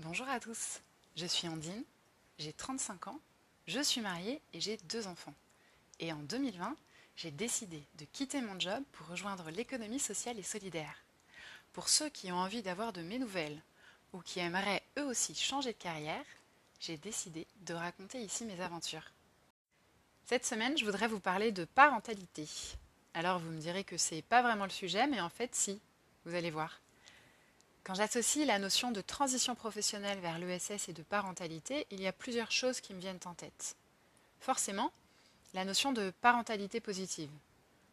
Bonjour à tous, je suis Andine, j'ai 35 ans, je suis mariée et j'ai deux enfants. Et en 2020, j'ai décidé de quitter mon job pour rejoindre l'économie sociale et solidaire. Pour ceux qui ont envie d'avoir de mes nouvelles ou qui aimeraient eux aussi changer de carrière, j'ai décidé de raconter ici mes aventures. Cette semaine, je voudrais vous parler de parentalité. Alors vous me direz que c'est pas vraiment le sujet, mais en fait si, vous allez voir. Quand j'associe la notion de transition professionnelle vers l'ESS et de parentalité, il y a plusieurs choses qui me viennent en tête. Forcément, la notion de parentalité positive.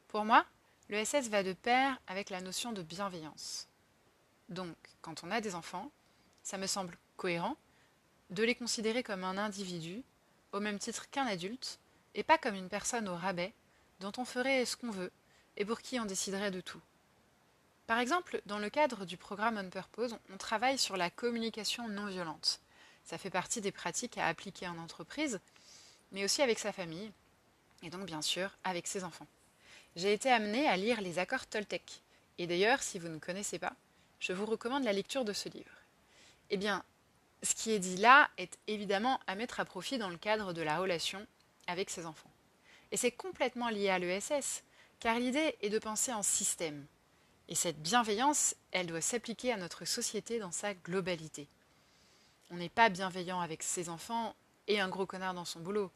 Pour moi, l'ESS va de pair avec la notion de bienveillance. Donc, quand on a des enfants, ça me semble cohérent de les considérer comme un individu, au même titre qu'un adulte, et pas comme une personne au rabais, dont on ferait ce qu'on veut, et pour qui on déciderait de tout. Par exemple, dans le cadre du programme On Purpose, on travaille sur la communication non violente. Ça fait partie des pratiques à appliquer en entreprise, mais aussi avec sa famille, et donc bien sûr avec ses enfants. J'ai été amenée à lire les accords Toltec, et d'ailleurs, si vous ne connaissez pas, je vous recommande la lecture de ce livre. Eh bien, ce qui est dit là est évidemment à mettre à profit dans le cadre de la relation avec ses enfants. Et c'est complètement lié à l'ESS, car l'idée est de penser en système. Et cette bienveillance, elle doit s'appliquer à notre société dans sa globalité. On n'est pas bienveillant avec ses enfants et un gros connard dans son boulot,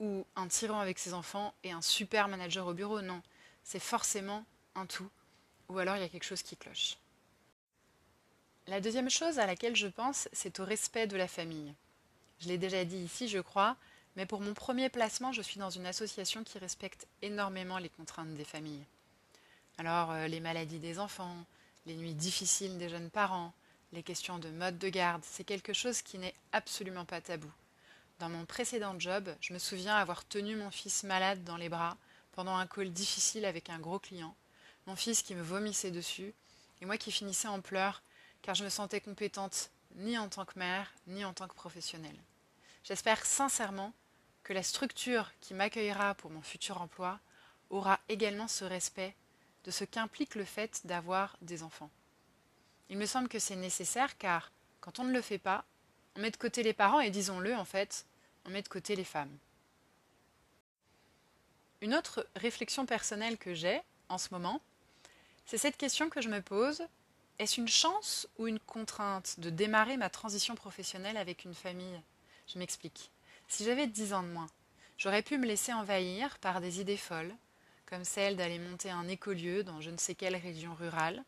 ou un tyran avec ses enfants et un super manager au bureau, non. C'est forcément un tout, ou alors il y a quelque chose qui cloche. La deuxième chose à laquelle je pense, c'est au respect de la famille. Je l'ai déjà dit ici, je crois, mais pour mon premier placement, je suis dans une association qui respecte énormément les contraintes des familles. Alors, euh, les maladies des enfants, les nuits difficiles des jeunes parents, les questions de mode de garde, c'est quelque chose qui n'est absolument pas tabou. Dans mon précédent job, je me souviens avoir tenu mon fils malade dans les bras pendant un call difficile avec un gros client, mon fils qui me vomissait dessus, et moi qui finissais en pleurs car je me sentais compétente ni en tant que mère, ni en tant que professionnelle. J'espère sincèrement que la structure qui m'accueillera pour mon futur emploi aura également ce respect de ce qu'implique le fait d'avoir des enfants. Il me semble que c'est nécessaire car quand on ne le fait pas, on met de côté les parents et disons-le en fait, on met de côté les femmes. Une autre réflexion personnelle que j'ai en ce moment, c'est cette question que je me pose est-ce une chance ou une contrainte de démarrer ma transition professionnelle avec une famille? Je m'explique. Si j'avais 10 ans de moins, j'aurais pu me laisser envahir par des idées folles, comme celle d'aller monter un écolieu dans je ne sais quelle région rurale,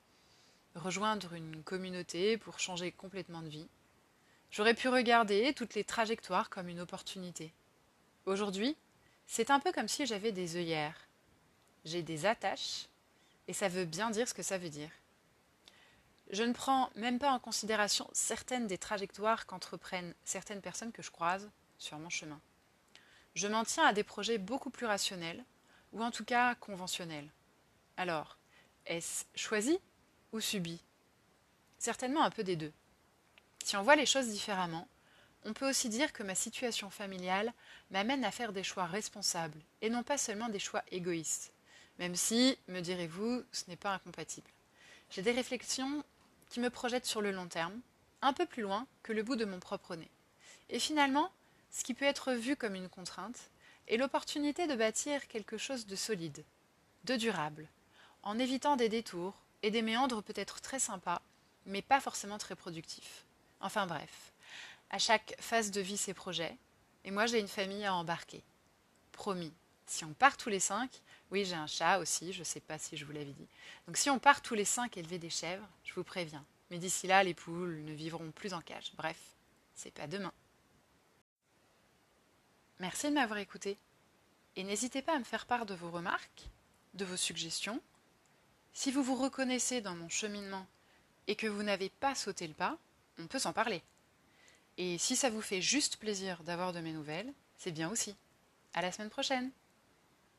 rejoindre une communauté pour changer complètement de vie. J'aurais pu regarder toutes les trajectoires comme une opportunité. Aujourd'hui, c'est un peu comme si j'avais des œillères. J'ai des attaches, et ça veut bien dire ce que ça veut dire. Je ne prends même pas en considération certaines des trajectoires qu'entreprennent certaines personnes que je croise sur mon chemin. Je m'en tiens à des projets beaucoup plus rationnels, ou en tout cas conventionnels. Alors, est-ce choisi ou subi? Certainement un peu des deux. Si on voit les choses différemment, on peut aussi dire que ma situation familiale m'amène à faire des choix responsables et non pas seulement des choix égoïstes, même si, me direz-vous, ce n'est pas incompatible. J'ai des réflexions qui me projette sur le long terme, un peu plus loin que le bout de mon propre nez. Et finalement, ce qui peut être vu comme une contrainte est l'opportunité de bâtir quelque chose de solide, de durable, en évitant des détours et des méandres peut-être très sympas, mais pas forcément très productifs. Enfin bref, à chaque phase de vie ses projets, et moi j'ai une famille à embarquer. Promis, si on part tous les cinq, oui, j'ai un chat aussi, je ne sais pas si je vous l'avais dit. Donc si on part tous les cinq élever des chèvres, je vous préviens. Mais d'ici là, les poules ne vivront plus en cage. Bref, c'est pas demain. Merci de m'avoir écouté. Et n'hésitez pas à me faire part de vos remarques, de vos suggestions. Si vous vous reconnaissez dans mon cheminement et que vous n'avez pas sauté le pas, on peut s'en parler. Et si ça vous fait juste plaisir d'avoir de mes nouvelles, c'est bien aussi. À la semaine prochaine!